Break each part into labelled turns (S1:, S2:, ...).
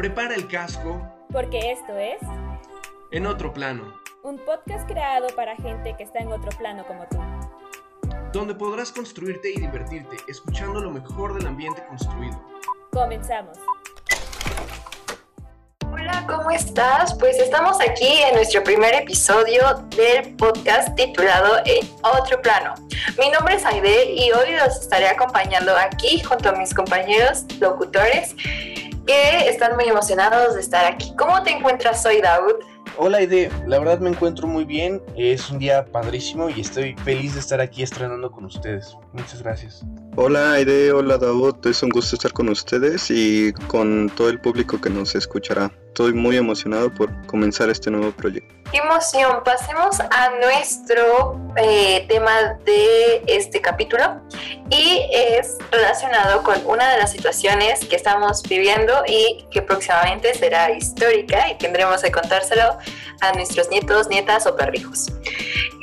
S1: Prepara el casco.
S2: Porque esto es...
S1: En otro plano.
S2: Un podcast creado para gente que está en otro plano como tú.
S1: Donde podrás construirte y divertirte escuchando lo mejor del ambiente construido.
S2: Comenzamos.
S3: Hola, ¿cómo estás? Pues estamos aquí en nuestro primer episodio del podcast titulado En otro plano. Mi nombre es Aide y hoy los estaré acompañando aquí junto a mis compañeros locutores que están muy emocionados de estar aquí. ¿Cómo te encuentras hoy, Daud?
S4: Hola Aide, la verdad me encuentro muy bien, es un día padrísimo y estoy feliz de estar aquí estrenando con ustedes. Muchas gracias.
S5: Hola Aide, hola Daud, es un gusto estar con ustedes y con todo el público que nos escuchará. Estoy muy emocionado por comenzar este nuevo proyecto.
S3: ¡Qué emoción! Pasemos a nuestro eh, tema de este capítulo y es relacionado con una de las situaciones que estamos viviendo y que próximamente será histórica y tendremos que contárselo a nuestros nietos, nietas o perrijos.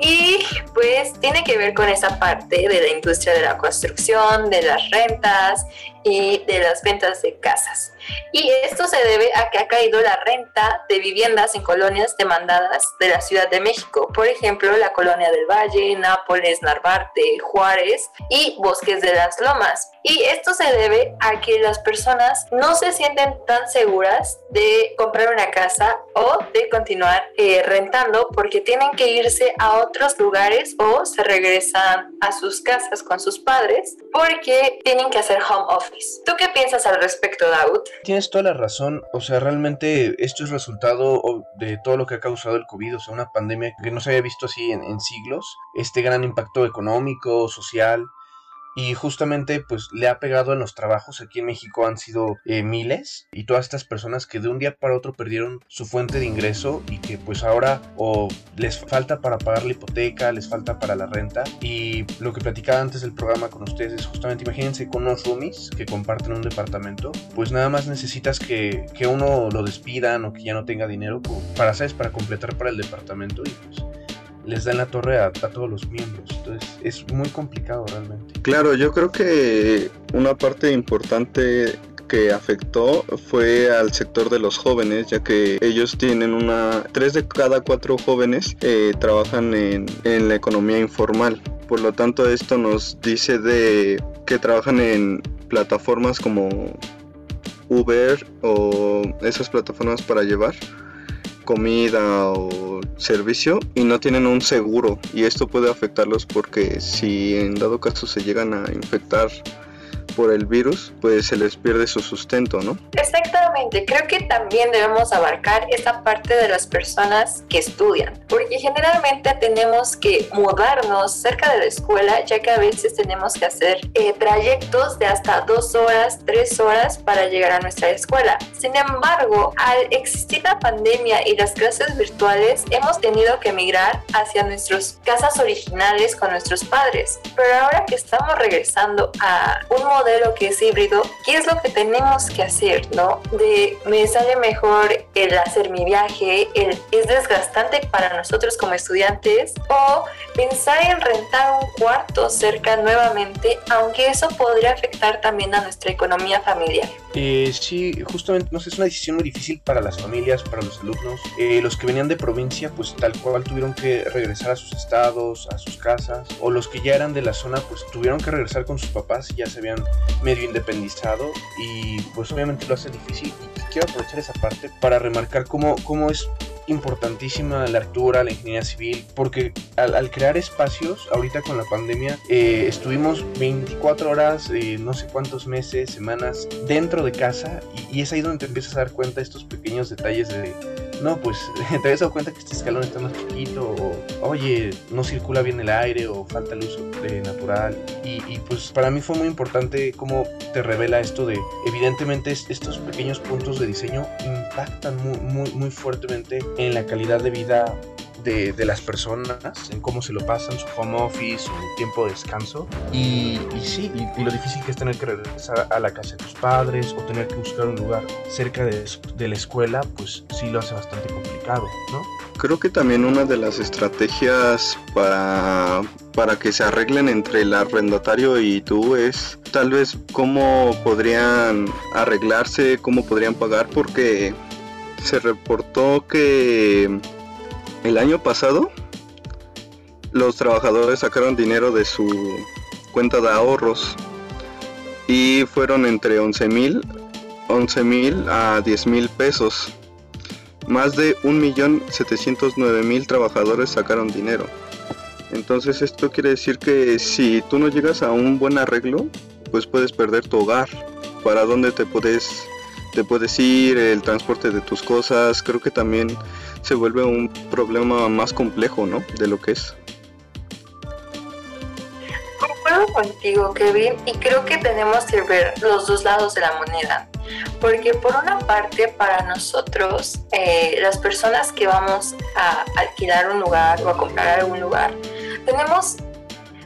S3: Y pues tiene que ver con esa parte de la industria de la construcción, de las rentas y de las ventas de casas. Y esto se debe a que ha caído la renta de viviendas en colonias demandadas de la Ciudad de México, por ejemplo, la colonia del Valle, Nápoles, Narvarte, Juárez y Bosques de las Lomas. Y esto se debe a que las personas no se sienten tan seguras de comprar una casa o de continuar eh, rentando porque tienen que irse a otros lugares o se regresan a sus casas con sus padres porque tienen que hacer home office. ¿Tú qué piensas al respecto, Daud?
S4: Tienes toda la razón, o sea, realmente esto es resultado de todo lo que ha causado el COVID, o sea, una pandemia que no se había visto así en, en siglos, este gran impacto económico, social, y justamente pues le ha pegado en los trabajos. Aquí en México han sido eh, miles y todas estas personas que de un día para otro perdieron su fuente de ingreso y que pues ahora o les falta para pagar la hipoteca, les falta para la renta y lo que platicaba antes del programa con ustedes es justamente imagínense con unos roomies que comparten un departamento, pues nada más necesitas que, que uno lo despidan o que ya no tenga dinero para, ¿sabes? Para completar para el departamento y pues les dan la torre a, todos los miembros. Entonces es muy complicado realmente.
S5: Claro, yo creo que una parte importante que afectó fue al sector de los jóvenes, ya que ellos tienen una, tres de cada cuatro jóvenes eh, trabajan en, en la economía informal. Por lo tanto, esto nos dice de que trabajan en plataformas como Uber o esas plataformas para llevar comida o servicio y no tienen un seguro. Y esto puede afectarlos porque si en dado caso se llegan a infectar por el virus, pues se les pierde su sustento, ¿no?
S3: Exactamente, creo que también debemos abarcar esa parte de las personas que estudian, porque generalmente tenemos que mudarnos cerca de la escuela, ya que a veces tenemos que hacer eh, trayectos de hasta dos horas, tres horas para llegar a nuestra escuela. Sin embargo, al existir la pandemia y las clases virtuales, hemos tenido que emigrar hacia nuestras casas originales con nuestros padres. Pero ahora que estamos regresando a un modelo lo que es híbrido, ¿qué es lo que tenemos que hacer, no? De me sale mejor el hacer mi viaje, el, es desgastante para nosotros como estudiantes, o pensar en rentar un cuarto cerca nuevamente, aunque eso podría afectar también a nuestra economía familiar.
S4: Eh, sí, justamente, no sé, es una decisión muy difícil para las familias, para los alumnos. Eh, los que venían de provincia, pues tal cual tuvieron que regresar a sus estados, a sus casas, o los que ya eran de la zona, pues tuvieron que regresar con sus papás y ya se habían medio independizado y pues obviamente lo hace difícil. Y, quiero aprovechar esa parte para remarcar cómo, cómo es importantísima la arquitectura, la ingeniería civil, porque al, crear espacios, ahorita con la pandemia, eh, estuvimos 24 horas, eh, no sé cuántos meses, semanas dentro de casa y, y, es ahí donde te empiezas a dar cuenta de estos pequeños detalles de no, pues te habías dado cuenta que este escalón está más chiquito, o oye, no circula bien el aire, o falta luz natural. Y, y, pues para mí fue muy importante cómo te revela esto de, evidentemente, estos pequeños puntos de diseño impactan muy, muy, muy fuertemente en la calidad de vida de, las personas, en cómo se lo pasan, su home office, su tiempo de descanso. Y, sí, y, lo difícil que es tener que regresar a la casa de tus padres o tener que buscar un lugar cerca de, de la escuela, pues sí lo hace bastante complicado, ¿no?
S5: Creo que también una de las estrategias para, para que se arreglen entre el arrendatario y tú es tal vez cómo podrían arreglarse, cómo podrían pagar, porque se reportó que el año pasado los trabajadores sacaron dinero de su cuenta de ahorros y fueron entre 11 mil 11 mil a 10 mil pesos. Más de 1.709.000 trabajadores sacaron dinero. Entonces esto quiere decir que si tú no llegas a un buen arreglo, pues puedes perder tu hogar. ¿Para dónde te puedes, te puedes ir? El transporte de tus cosas. Creo que también se vuelve un problema más complejo, ¿no? De lo que es
S3: contigo, Kevin, y creo que tenemos que ver los dos lados de la moneda. Porque por una parte, para nosotros, eh, las personas que vamos a alquilar un lugar o a comprar algún lugar, tenemos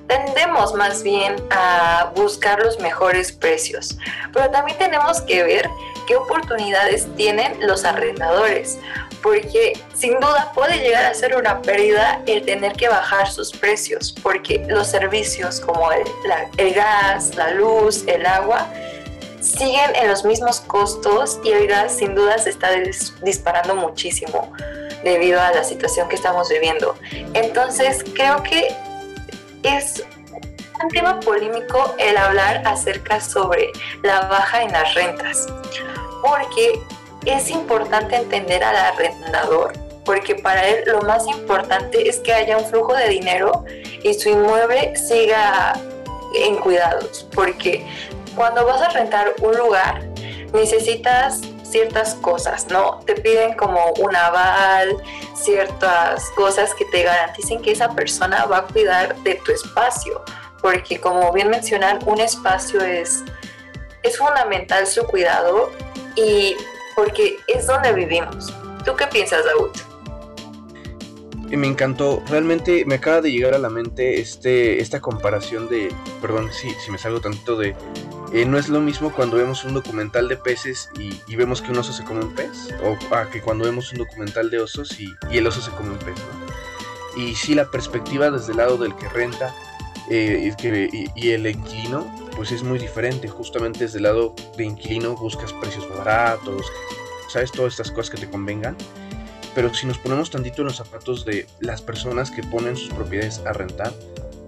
S3: tendemos más bien a buscar los mejores precios, pero también tenemos que ver qué oportunidades tienen los arrendadores, porque sin duda puede llegar a ser una pérdida el tener que bajar sus precios, porque los servicios como el, gas, la luz, el agua, siguen en los mismos costos y el gas sin duda se está disparando muchísimo debido a la situación que estamos viviendo. Entonces creo que es tema polémico el hablar acerca sobre la baja en las rentas, porque es importante entender al arrendador, porque para él lo más importante es que haya un flujo de dinero y su inmueble siga en cuidados, porque cuando vas a rentar un lugar necesitas ciertas cosas, ¿no? Te piden como un aval, ciertas cosas que te garanticen que esa persona va a cuidar de tu espacio, porque como bien mencionan, un espacio es, es fundamental su cuidado y porque es donde vivimos. ¿Tú qué piensas, Daud?
S4: Me encantó, realmente me acaba de llegar a la mente este, esta comparación de, perdón si, si me salgo tantito de, eh, no es lo mismo cuando vemos un documental de peces y, vemos que un oso se come un pez, o que cuando vemos un documental de osos y, el oso se come un pez, ¿no? Y sí, la perspectiva desde el lado del que renta eh, y, y, el inquilino, pues es muy diferente. Justamente desde el lado de inquilino buscas precios baratos, sabes, todas estas cosas que te convengan. Pero si nos ponemos tantito en los zapatos de las personas que ponen sus propiedades a rentar,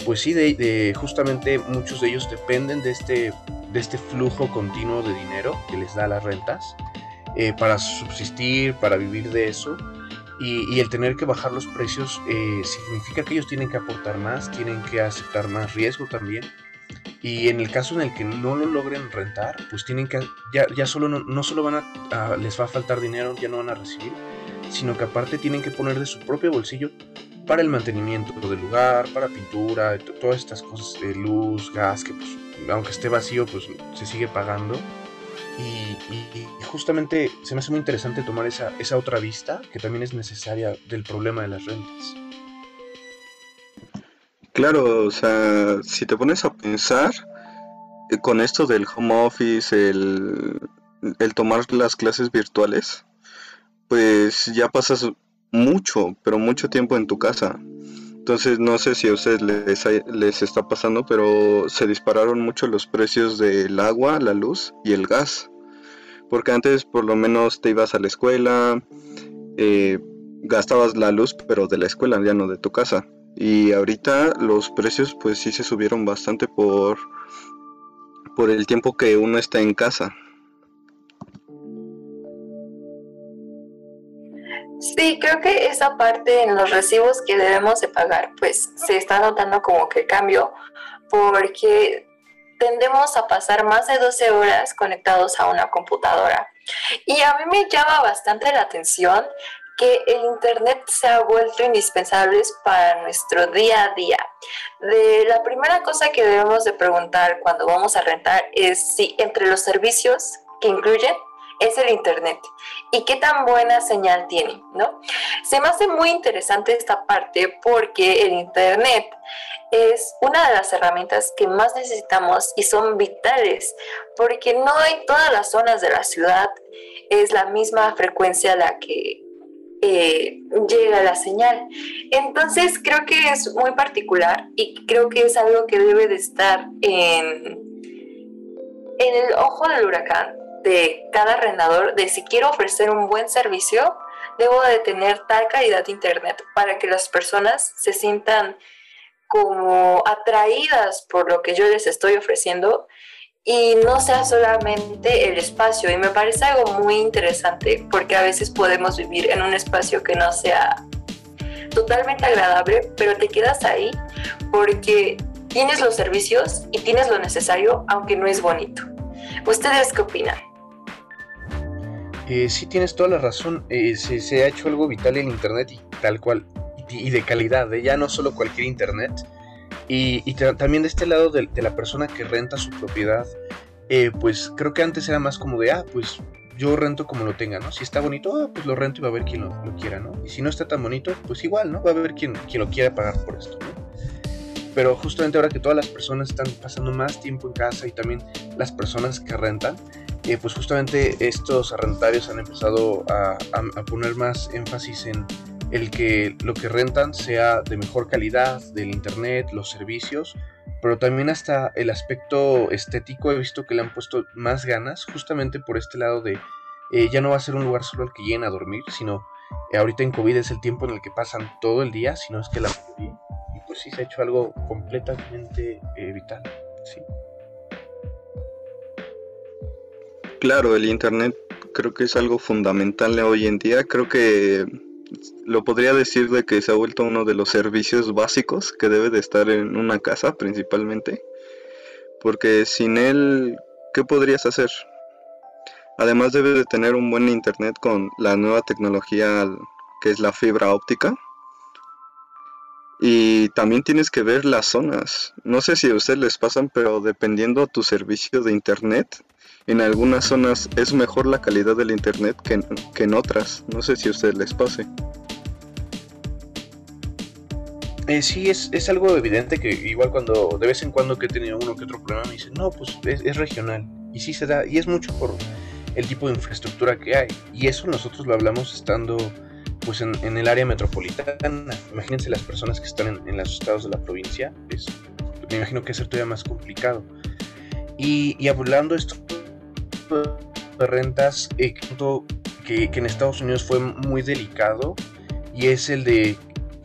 S4: pues sí, de, justamente muchos de ellos dependen de este, de este flujo continuo de dinero que les da las rentas eh, para subsistir, para vivir de eso. Y, el tener que bajar los precios eh, significa que ellos tienen que aportar más, tienen que aceptar más riesgo también. Y en el caso en el que no lo logren rentar, pues tienen que, ya, ya solo no, no solo van a, les va a faltar dinero, ya no van a recibir, sino que aparte tienen que poner de su propio bolsillo para el mantenimiento del lugar, para pintura, todas estas cosas de luz, gas, que pues, aunque esté vacío, pues se sigue pagando. Y, justamente se me hace muy interesante tomar esa, esa otra vista que también es necesaria del problema de las rentas.
S5: Claro, o sea, si te pones a pensar eh, con esto del home office, el, el tomar las clases virtuales, pues ya pasas mucho, pero mucho tiempo en tu casa. Entonces no sé si a ustedes les, está pasando, pero se dispararon mucho los precios del agua, la luz y el gas. Porque antes por lo menos te ibas a la escuela, eh, gastabas la luz, pero de la escuela, ya no de tu casa. Y ahorita los precios pues sí se subieron bastante por, por el tiempo que uno está en casa.
S3: Sí, creo que esa parte en los recibos que debemos de pagar, pues se está notando como que cambio, porque tendemos a pasar más de 12 horas conectados a una computadora. Y a mí me llama bastante la atención que el Internet se ha vuelto indispensable para nuestro día a día. De la primera cosa que debemos de preguntar cuando vamos a rentar es si entre los servicios que incluyen es el Internet y qué tan buena señal tiene, ¿no? Se me hace muy interesante esta parte porque el Internet es una de las herramientas que más necesitamos y son vitales porque no en todas las zonas de la ciudad es la misma frecuencia la que eh, llega la señal. Entonces creo que es muy particular y creo que es algo que debe de estar en, en el ojo del huracán de cada arrendador de si quiero ofrecer un buen servicio, debo de tener tal calidad de internet para que las personas se sientan como atraídas por lo que yo les estoy ofreciendo y no sea solamente el espacio. Y me parece algo muy interesante porque a veces podemos vivir en un espacio que no sea totalmente agradable, pero te quedas ahí porque tienes los servicios y tienes lo necesario, aunque no es bonito. ¿Ustedes qué opinan?
S4: Eh, sí, tienes toda la razón. Eh, se, ha hecho algo vital en Internet y tal cual, y, de calidad, ¿eh? ya no solo cualquier Internet. Y, también de este lado de, la persona que renta su propiedad, eh, pues creo que antes era más como de, ah, pues yo rento como lo tenga, ¿no? Si está bonito, ah, pues lo rento y va a haber quien lo, quiera, ¿no? Y si no está tan bonito, pues igual, ¿no? Va a haber quien, quien lo quiera pagar por esto, ¿no? Pero justamente ahora que todas las personas están pasando más tiempo en casa y también las personas que rentan, eh, pues justamente estos arrendarios han empezado a, poner más énfasis en el que lo que rentan sea de mejor calidad, del internet, los servicios, pero también hasta el aspecto estético he visto que le han puesto más ganas, justamente por este lado de eh, ya no va a ser un lugar solo al que lleguen a dormir, sino eh, ahorita en COVID es el tiempo en el que pasan todo el día, sino es que la mayoría, y pues sí se ha hecho algo completamente vital, sí.
S5: Claro, el Internet creo que es algo fundamental hoy en día. Creo que lo podría decir de que se ha vuelto uno de los servicios básicos que debe de estar en una casa principalmente. Porque sin él, ¿qué podrías hacer? Además debe de tener un buen internet con la nueva tecnología que es la fibra óptica. Y también tienes que ver las zonas. No sé si a ustedes les pasan, pero dependiendo tu servicio de internet, en algunas zonas es mejor la calidad del internet que en, otras. No sé si a ustedes les pase.
S4: Eh, sí, es, es, algo evidente que igual cuando de vez en cuando que he tenido uno que otro problema me dicen, no, pues es, regional. Y sí se da, y es mucho por el tipo de infraestructura que hay. Y eso nosotros lo hablamos estando pues en, el área metropolitana. Imagínense las personas que están en, los estados de la provincia, es, me imagino que es todavía más complicado. Y, y hablando esto de rentas eh, que, que, en Estados Unidos fue muy delicado y es el de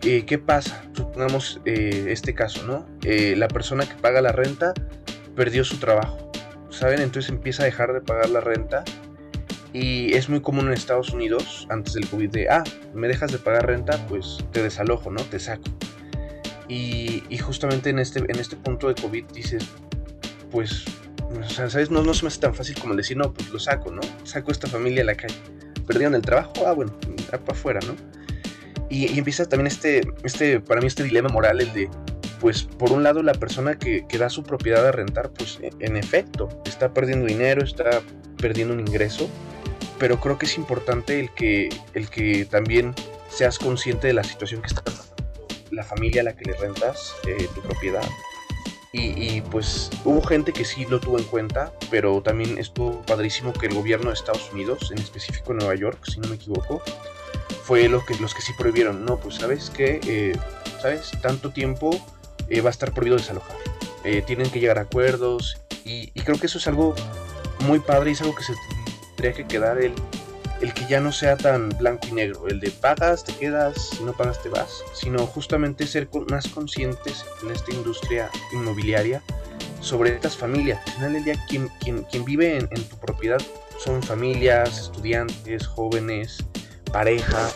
S4: eh, qué pasa, supongamos eh, este caso, ¿no? la persona que paga la renta perdió su trabajo, ¿saben? Entonces empieza a dejar de pagar la renta y es muy común en Estados Unidos, antes del COVID, de, ah, me dejas de pagar renta, pues te desalojo, ¿no? Te saco. Y, y justamente en este, en este punto de COVID dices, pues o sea, ¿sabes? No, no se me hace tan fácil como decir, no, pues lo saco, ¿no? Saco a esta familia a la calle. Perdieron el trabajo, ah, bueno, para afuera, ¿no? Y, empieza también este, este, para mí, este dilema moral, el de, pues, por un lado, la persona que, que da su propiedad a rentar, pues, e, en efecto, está perdiendo dinero, está perdiendo un ingreso, pero creo que es importante el que, el que también seas consciente de la situación que está pasando la familia a la que le rentas eh, tu propiedad y, pues hubo gente que sí lo tuvo en cuenta, pero también estuvo padrísimo que el gobierno de Estados Unidos, en específico Nueva York, si no me equivoco, fue lo que, los que sí prohibieron. No, pues sabes que, eh, ¿sabes? Tanto tiempo eh, va a estar prohibido desalojar. Eh, tienen que llegar a acuerdos y, y, creo que eso es algo muy padre y es algo que se tendría que quedar el el que ya no sea tan blanco y negro, el de pagas, te quedas, si no pagas te vas, sino justamente ser más conscientes en esta industria inmobiliaria sobre estas familias. Al final del día, quien, quien, vive en, tu propiedad son familias, estudiantes, jóvenes, pareja.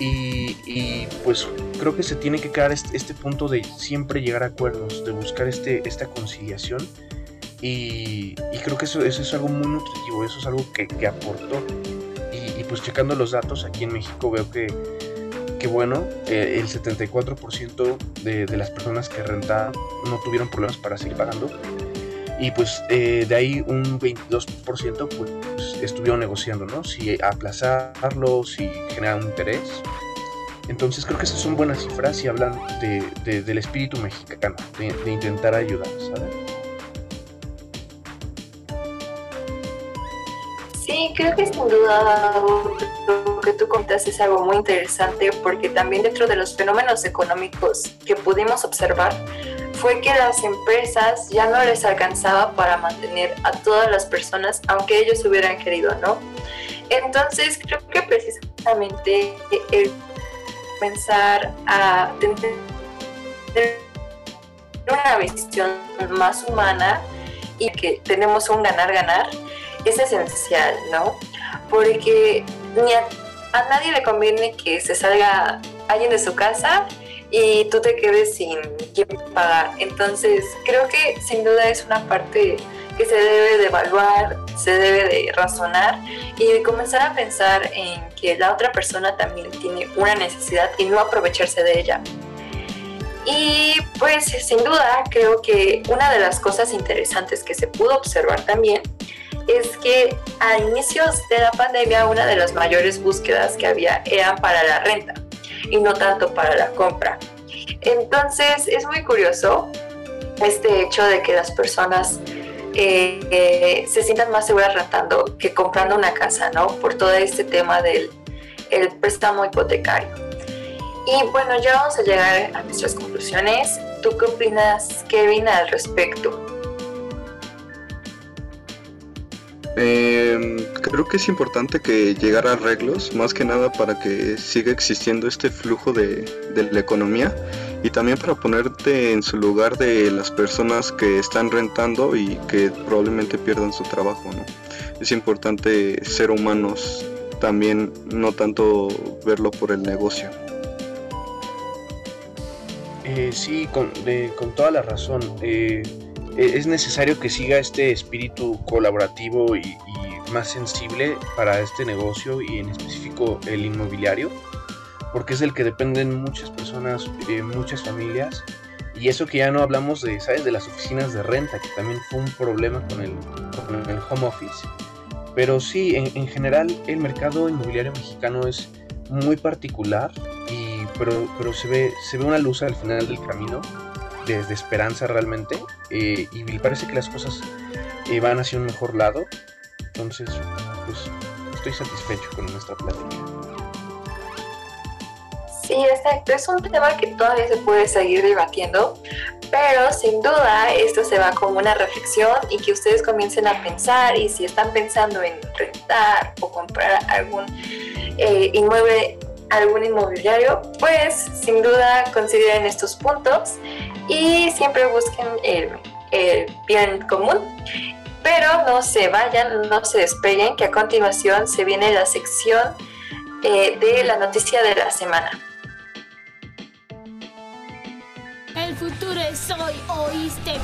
S4: Y, pues creo que se tiene que quedar este, este, punto de siempre llegar a acuerdos, de buscar este, esta conciliación. Y, creo que eso, eso, es algo muy nutritivo, eso es algo que, que aportó pues checando los datos aquí en México veo que, que bueno, eh, el 74% de, de, las personas que rentaban no tuvieron problemas para seguir pagando. Y pues eh, de ahí un 22% pues, estuvieron negociando, ¿no? Si aplazarlo, si generar un interés. Entonces creo que esas son buenas cifras y hablan de, del espíritu mexicano, de, de intentar ayudar, ¿sabes?
S3: Sí, creo que sin duda que tú contas es algo muy interesante porque también dentro de los fenómenos económicos que pudimos observar fue que las empresas ya no les alcanzaba para mantener a todas las personas aunque ellos hubieran querido, ¿no? Entonces creo que precisamente el pensar a tener una visión más humana y que tenemos un ganar-ganar es esencial, ¿no? Porque ni a, nadie le conviene que se salga alguien de su casa y tú te quedes sin quién pagar. Entonces, creo que sin duda es una parte que se debe de evaluar, se debe de razonar y comenzar a pensar en que la otra persona también tiene una necesidad y no aprovecharse de ella. Y pues sin duda creo que una de las cosas interesantes que se pudo observar también es que a inicios de la pandemia una de las mayores búsquedas que había eran para la renta y no tanto para la compra. Entonces es muy curioso este hecho de que las personas eh, eh, se sientan más seguras rentando que comprando una casa, ¿no? Por todo este tema del el préstamo hipotecario. Y bueno, ya vamos a llegar a nuestras conclusiones. ¿Tú qué opinas, Kevin, al respecto?
S5: Eh, creo que es importante que llegar a arreglos, más que nada para que siga existiendo este flujo de, de, la economía y también para ponerte en su lugar de las personas que están rentando y que probablemente pierdan su trabajo. ¿no? Es importante ser humanos también, no tanto verlo por el negocio.
S4: Eh, sí, con, de, con, toda la razón. Eh, es necesario que siga este espíritu colaborativo y, y, más sensible para este negocio y en específico el inmobiliario, porque es del que dependen muchas personas, eh, muchas familias. Y eso que ya no hablamos de, ¿sabes? De las oficinas de renta, que también fue un problema con el, con el home office. Pero sí, en, en general el mercado inmobiliario mexicano es muy particular, y, pero, pero se, ve, se ve una luz al final del camino de, de esperanza realmente eh, y me parece que las cosas eh, van hacia un mejor lado. Entonces, pues estoy satisfecho con nuestra plática.
S3: Sí, exacto. Es un tema que todavía se puede seguir debatiendo, pero sin duda esto se va como una reflexión y que ustedes comiencen a pensar y si están pensando en rentar o comprar algún eh, inmueble, algún inmobiliario, pues sin duda consideren estos puntos y siempre busquen el, el bien común. Pero no se vayan, no se despeguen, que a continuación se viene la sección eh, de la noticia de la semana.
S6: El futuro es hoy, ¿oíste?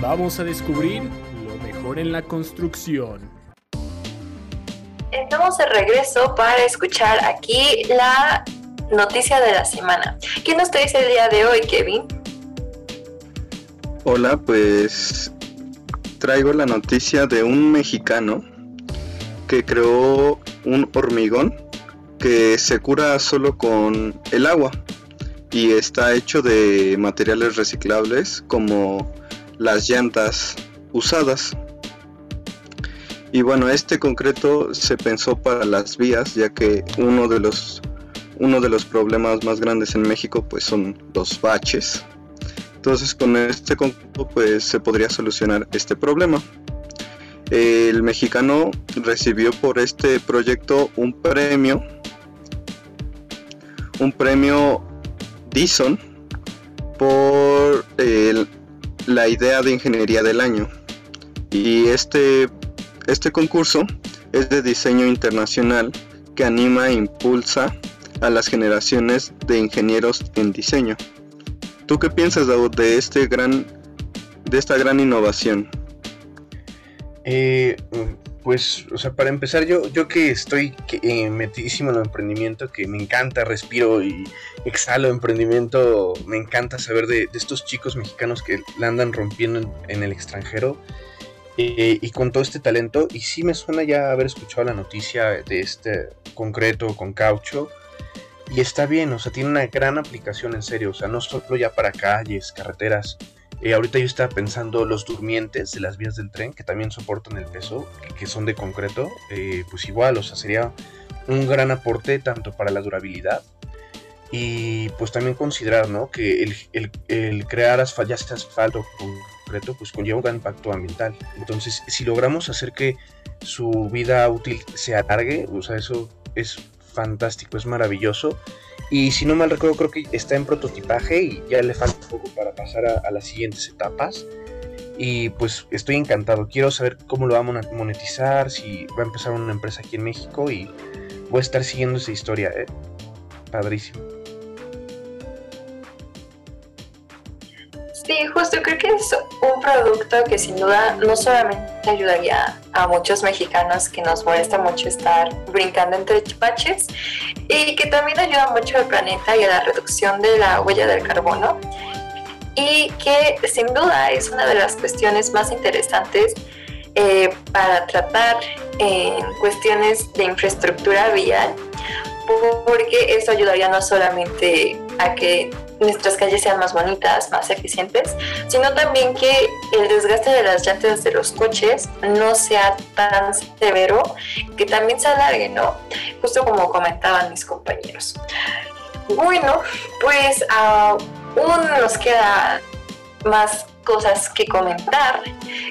S7: Vamos a descubrir lo mejor en la construcción.
S3: Estamos de regreso para escuchar aquí la noticia de la semana. ¿Qué nos traes el día de hoy, Kevin?
S5: Hola, pues traigo la noticia de un mexicano que creó un hormigón que se cura solo con el agua y está hecho de materiales reciclables como las llantas usadas. Y bueno, este concreto se pensó para las vías, ya que uno de los uno de los problemas más grandes en México pues son los baches. Entonces con este concreto pues se podría solucionar este problema. El mexicano recibió por este proyecto un premio, un premio Dison por el, la idea de ingeniería del año. Y este, este concurso es de diseño internacional que anima e impulsa a las generaciones de ingenieros en diseño. ¿Tú qué piensas, Daud, de este gran, de esta gran innovación?
S4: Eh, pues, o sea, para empezar, yo, yo que estoy eh, metidísimo en el emprendimiento, que me encanta, respiro y exhalo emprendimiento, me encanta saber de, estos chicos mexicanos que la andan rompiendo en, en el extranjero eh, y con todo este talento. Y sí me suena ya haber escuchado la noticia de este concreto con caucho. Y está bien, o sea, tiene una gran aplicación en serio, o sea, no solo ya para calles, carreteras, Eh, ahorita yo estaba pensando los durmientes de las vías del tren, que también soportan el peso, que, son de concreto, eh, pues igual, o sea, sería un gran aporte tanto para la durabilidad y pues también considerar, ¿no? Que el, el, crear asfalto, ya asfalto concreto, pues conlleva un gran impacto ambiental. Entonces, si logramos hacer que su vida útil se alargue, o sea, eso es fantástico, es maravilloso. Y si no mal recuerdo, creo que está en prototipaje y ya le falta un poco para pasar a, las siguientes etapas. Y pues estoy encantado. Quiero saber cómo lo vamos a monetizar, si va a empezar una empresa aquí en México y voy a estar siguiendo esa historia. ¿eh? Padrísimo.
S3: Creo que es un producto que sin duda no solamente ayudaría a muchos mexicanos que nos molesta mucho estar brincando entre baches y que también ayuda mucho al planeta y a la reducción de la huella del carbono y que sin duda es una de las cuestiones más interesantes eh, para tratar en cuestiones de infraestructura vial porque eso ayudaría no solamente a que nuestras calles sean más bonitas, más eficientes, sino también que el desgaste de las llantas de los coches no sea tan severo, que también se alargue, ¿no? Justo como comentaban mis compañeros. Bueno, pues aún nos queda más cosas que comentar.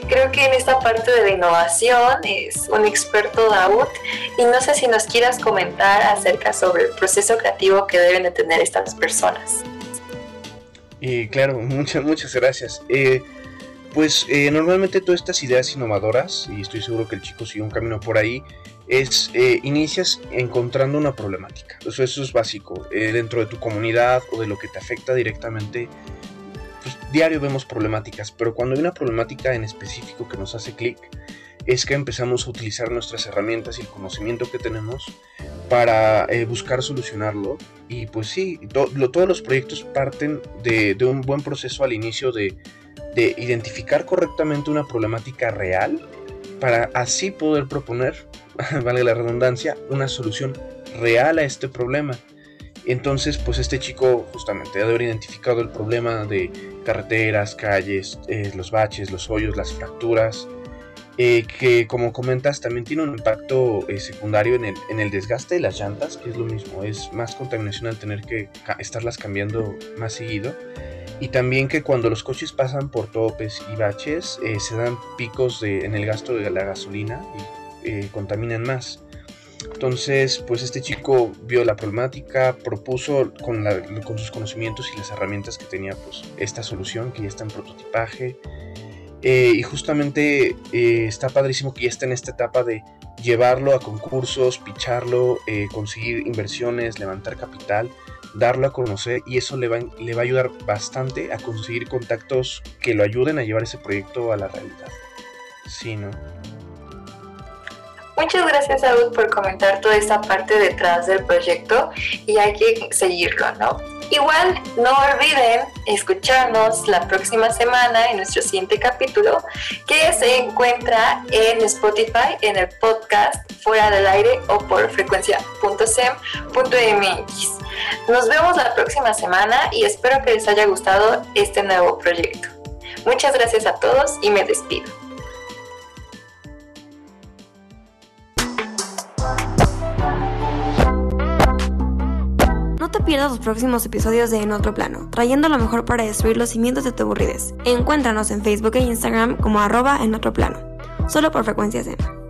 S3: Creo que en esta parte de la innovación es un experto Daud y no sé si nos quieras comentar acerca sobre el proceso creativo que deben de tener estas personas.
S4: Y claro, muchas, muchas gracias. Eh, pues eh, normalmente todas estas ideas innovadoras, y estoy seguro que el chico sigue un camino por ahí, es eh, inicias encontrando una problemática. Eso, eso es básico. dentro de tu comunidad o de lo que te afecta directamente, pues diario vemos problemáticas, pero cuando hay una problemática en específico que nos hace clic, es que empezamos a utilizar nuestras herramientas y el conocimiento que tenemos para eh, buscar solucionarlo. Y pues sí, todos los proyectos parten de, un buen proceso al inicio de, de identificar correctamente una problemática real para así poder proponer, vale la redundancia, una solución real a este problema. Entonces, pues este chico justamente ha de haber identificado el problema de carreteras, calles, eh, los baches, los hoyos, las fracturas, eh, que como comentas también tiene un impacto eh, secundario en el, en el, desgaste de las llantas, que es lo mismo, es más contaminación al tener que estarlas cambiando más seguido. Y también que cuando los coches pasan por topes y baches, eh, se dan picos de, en el gasto de la gasolina y contaminan más. Entonces, pues este chico vio la problemática, propuso con, con, sus conocimientos y las herramientas que tenía, pues esta solución que ya está en prototipaje eh, y justamente eh, está padrísimo que ya está en esta etapa de llevarlo a concursos, picharlo, eh, conseguir inversiones, levantar capital, darlo a conocer y eso le va, le va a ayudar bastante a conseguir contactos que lo ayuden a llevar ese proyecto a la realidad. Sí, ¿no?
S3: Muchas gracias, Saúl, por comentar toda esta parte detrás del proyecto y hay que seguirlo, ¿no? Igual, no olviden escucharnos la próxima semana en nuestro siguiente capítulo que se encuentra en Spotify, en el podcast Fuera del Aire o por frecuencia.sem.mx. Nos vemos la próxima semana y espero que les haya gustado este nuevo proyecto. Muchas gracias a todos y me despido.
S8: No te pierdas los próximos episodios de En Otro Plano, trayendo lo mejor para destruir los cimientos de tu aburridez. Encuéntranos en Facebook e Instagram como arroba en otro plano, solo por frecuencias en.